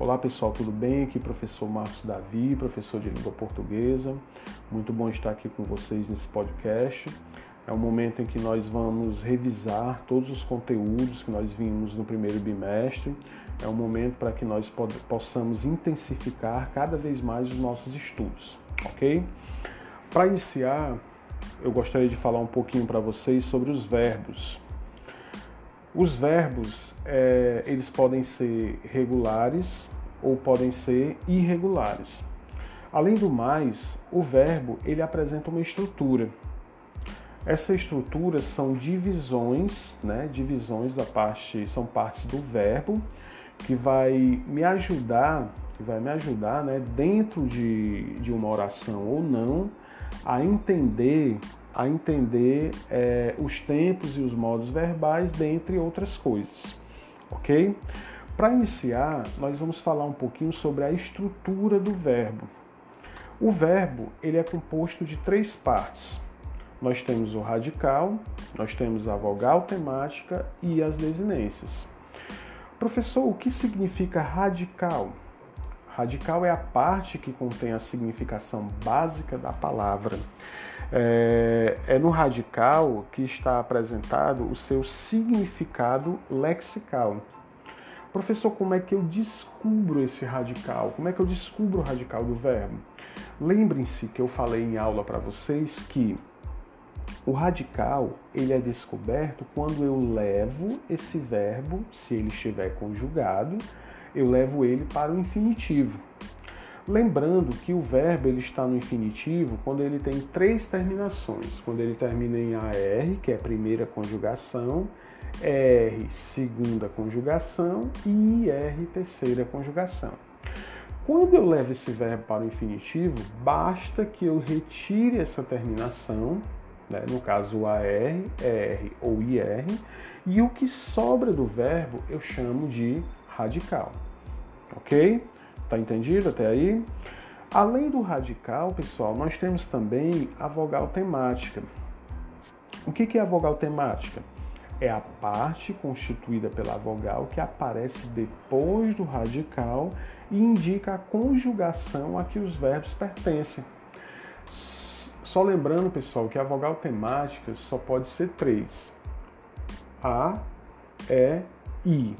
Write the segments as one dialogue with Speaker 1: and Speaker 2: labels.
Speaker 1: Olá pessoal, tudo bem? Aqui professor Marcos Davi, professor de língua portuguesa. Muito bom estar aqui com vocês nesse podcast. É um momento em que nós vamos revisar todos os conteúdos que nós vimos no primeiro bimestre. É um momento para que nós possamos intensificar cada vez mais os nossos estudos, ok? Para iniciar, eu gostaria de falar um pouquinho para vocês sobre os verbos. Os verbos, é, eles podem ser regulares ou podem ser irregulares. Além do mais, o verbo ele apresenta uma estrutura. Essa estrutura são divisões, né? Divisões da parte, são partes do verbo que vai me ajudar, que vai me ajudar, né? Dentro de, de uma oração ou não, a entender a entender é, os tempos e os modos verbais, dentre outras coisas, ok? Para iniciar, nós vamos falar um pouquinho sobre a estrutura do verbo. O verbo ele é composto de três partes. Nós temos o radical, nós temos a vogal temática e as desinências. Professor, o que significa radical? Radical é a parte que contém a significação básica da palavra. É, é, no radical que está apresentado o seu significado lexical. Professor, como é que eu descubro esse radical? Como é que eu descubro o radical do verbo? Lembrem-se que eu falei em aula para vocês que o radical ele é descoberto quando eu levo esse verbo, se ele estiver conjugado, eu levo ele para o infinitivo. Lembrando que o verbo ele está no infinitivo quando ele tem três terminações. Quando ele termina em AR, que é a primeira conjugação, R, segunda conjugação e IR, terceira conjugação. Quando eu levo esse verbo para o infinitivo, basta que eu retire essa terminação, né? no caso AR, R ou IR, e o que sobra do verbo eu chamo de radical. Ok? Tá entendido até aí? Além do radical, pessoal, nós temos também a vogal temática. O que é a vogal temática? É a parte constituída pela vogal que aparece depois do radical e indica a conjugação a que os verbos pertencem. Só lembrando, pessoal, que a vogal temática só pode ser três: A, E, I.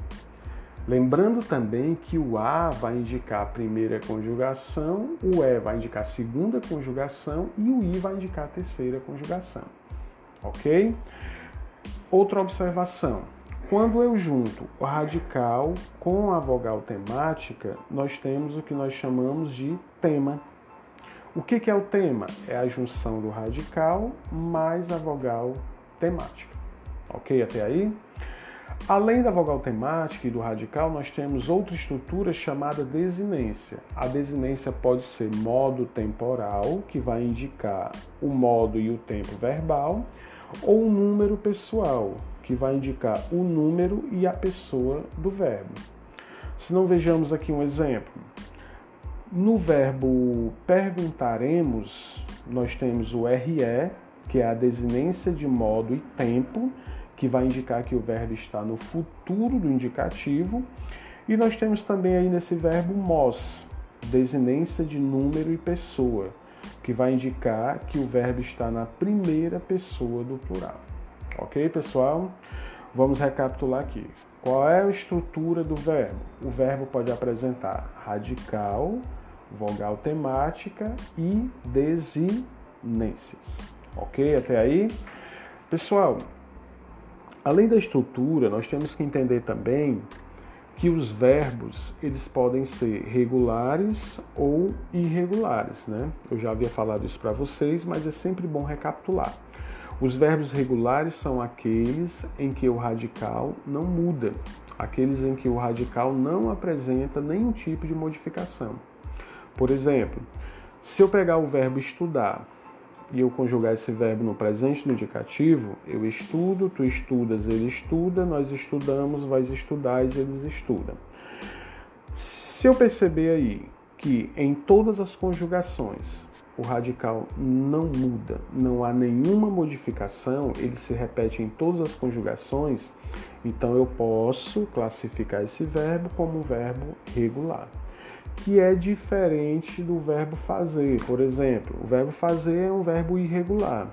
Speaker 1: Lembrando também que o A vai indicar a primeira conjugação, o E vai indicar a segunda conjugação e o I vai indicar a terceira conjugação. Ok? Outra observação. Quando eu junto o radical com a vogal temática, nós temos o que nós chamamos de tema. O que é o tema? É a junção do radical mais a vogal temática. Ok até aí? Além da vogal temática e do radical, nós temos outra estrutura chamada desinência. A desinência pode ser modo temporal, que vai indicar o modo e o tempo verbal, ou número pessoal, que vai indicar o número e a pessoa do verbo. Se não vejamos aqui um exemplo. No verbo perguntaremos, nós temos o RE, que é a desinência de modo e tempo, que vai indicar que o verbo está no futuro do indicativo. E nós temos também aí nesse verbo mos, desinência de número e pessoa, que vai indicar que o verbo está na primeira pessoa do plural. Ok, pessoal? Vamos recapitular aqui. Qual é a estrutura do verbo? O verbo pode apresentar radical, vogal temática e desinências. Ok? Até aí? Pessoal, Além da estrutura, nós temos que entender também que os verbos eles podem ser regulares ou irregulares, né? Eu já havia falado isso para vocês, mas é sempre bom recapitular. Os verbos regulares são aqueles em que o radical não muda, aqueles em que o radical não apresenta nenhum tipo de modificação. Por exemplo, se eu pegar o verbo estudar e eu conjugar esse verbo no presente no indicativo, eu estudo, tu estudas, ele estuda, nós estudamos, vais estudar, eles estudam. Se eu perceber aí que em todas as conjugações o radical não muda, não há nenhuma modificação, ele se repete em todas as conjugações, então eu posso classificar esse verbo como um verbo regular, que é diferente do verbo fazer. Por exemplo, o verbo fazer é um verbo irregular.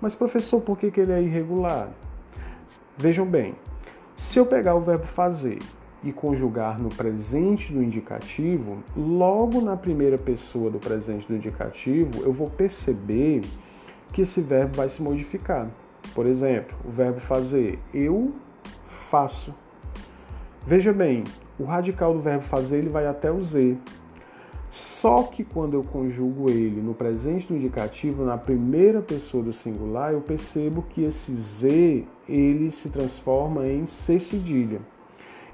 Speaker 1: Mas, professor, por que, que ele é irregular? Vejam bem, se eu pegar o verbo fazer e conjugar no presente do indicativo, logo na primeira pessoa do presente do indicativo, eu vou perceber que esse verbo vai se modificar. Por exemplo, o verbo fazer, eu faço. Veja bem, o radical do verbo fazer ele vai até o Z. Só que quando eu conjugo ele no presente do indicativo, na primeira pessoa do singular, eu percebo que esse Z ele se transforma em C cedilha.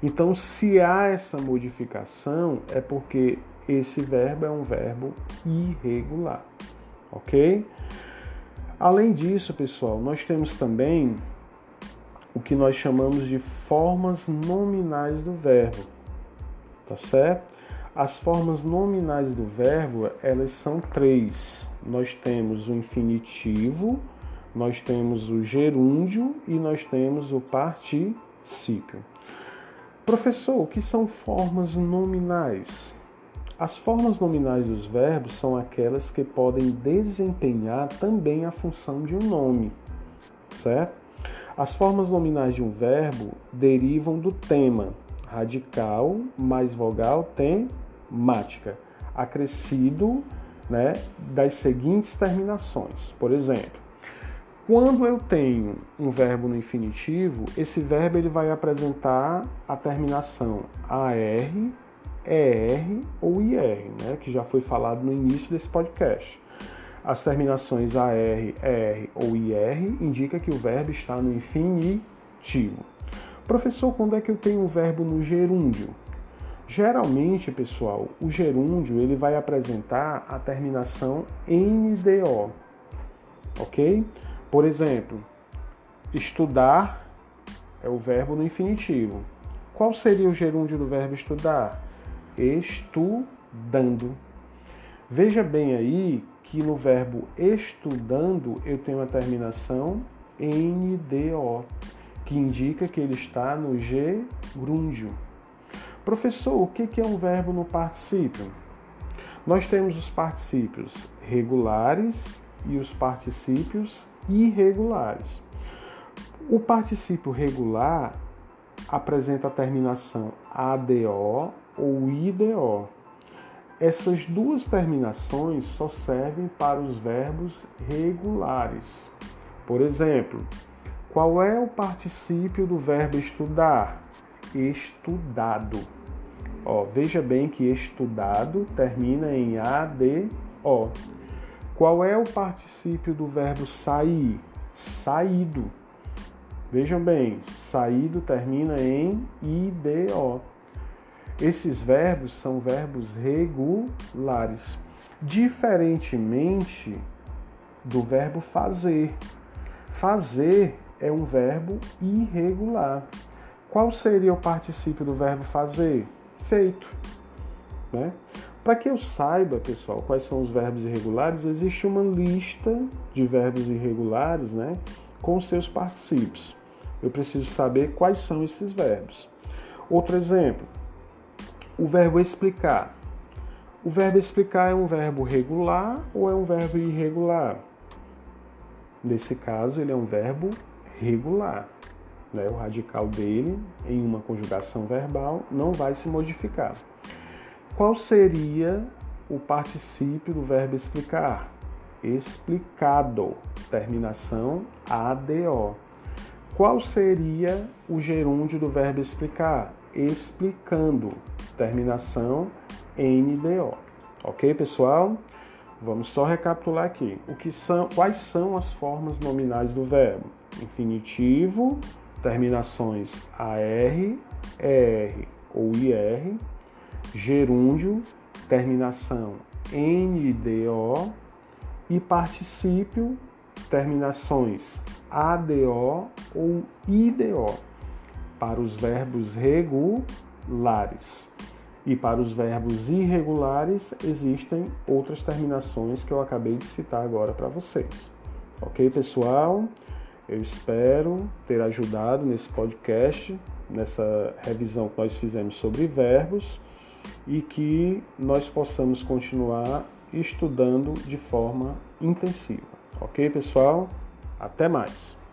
Speaker 1: Então, se há essa modificação, é porque esse verbo é um verbo irregular, ok? Além disso, pessoal, nós temos também o que nós chamamos de formas nominais do verbo, tá certo? As formas nominais do verbo, elas são três. Nós temos o infinitivo, nós temos o gerúndio e nós temos o particípio. Professor, o que são formas nominais? As formas nominais dos verbos são aquelas que podem desempenhar também a função de um nome, certo? As formas nominais de um verbo derivam do tema radical mais vogal temática, acrescido né, das seguintes terminações. Por exemplo, quando eu tenho um verbo no infinitivo, esse verbo ele vai apresentar a terminação AR, ER ou IR, né, que já foi falado no início desse podcast. As terminações AR, ER ou IR indica que o verbo está no infinitivo. Professor, quando é que eu tenho o verbo no gerúndio? Geralmente, pessoal, o gerúndio ele vai apresentar a terminação NDO, ok? Por exemplo, estudar é o verbo no infinitivo. Qual seria o gerúndio do verbo estudar? Estudando. Veja bem aí que no verbo estudando eu tenho a terminação NDO, que indica que ele está no gerúndio. Professor, o que é um verbo no particípio? Nós temos os particípios regulares e os particípios irregulares. O particípio regular apresenta a terminação ADO ou IDO. Essas duas terminações só servem para os verbos regulares. Por exemplo, qual é o particípio do verbo estudar? Estudado. Ó, veja bem que estudado termina em ADO. Qual é o particípio do verbo sair? Saído. Vejam bem, saído termina em IDO. Esses verbos são verbos regulares, diferentemente do verbo fazer. Fazer é um verbo irregular. Qual seria o particípio do verbo fazer? Feito. Né? Para que eu saiba, pessoal, quais são os verbos irregulares, existe uma lista de verbos irregulares né, com seus particípios. Eu preciso saber quais são esses verbos. Outro exemplo, o verbo explicar. O verbo explicar é um verbo regular ou é um verbo irregular? Nesse caso, ele é um verbo regular. Né? O radical dele, em uma conjugação verbal, não vai se modificar. Qual seria o particípio do verbo explicar? Explicado, terminação ADO. Qual seria o gerúndio do verbo explicar? Explicando, terminação NDO. Ok, pessoal? Vamos só recapitular aqui. O que são, quais são as formas nominais do verbo? Infinitivo, terminações AR, ER ou IR, gerúndio, terminação NDO e particípio, terminações ADO ou IDO para os verbos regulares. E para os verbos irregulares, existem outras terminações que eu acabei de citar agora para vocês. Ok, pessoal? Eu espero ter ajudado nesse podcast, nessa revisão que nós fizemos sobre verbos e que nós possamos continuar estudando de forma intensiva. Ok, pessoal? Até mais!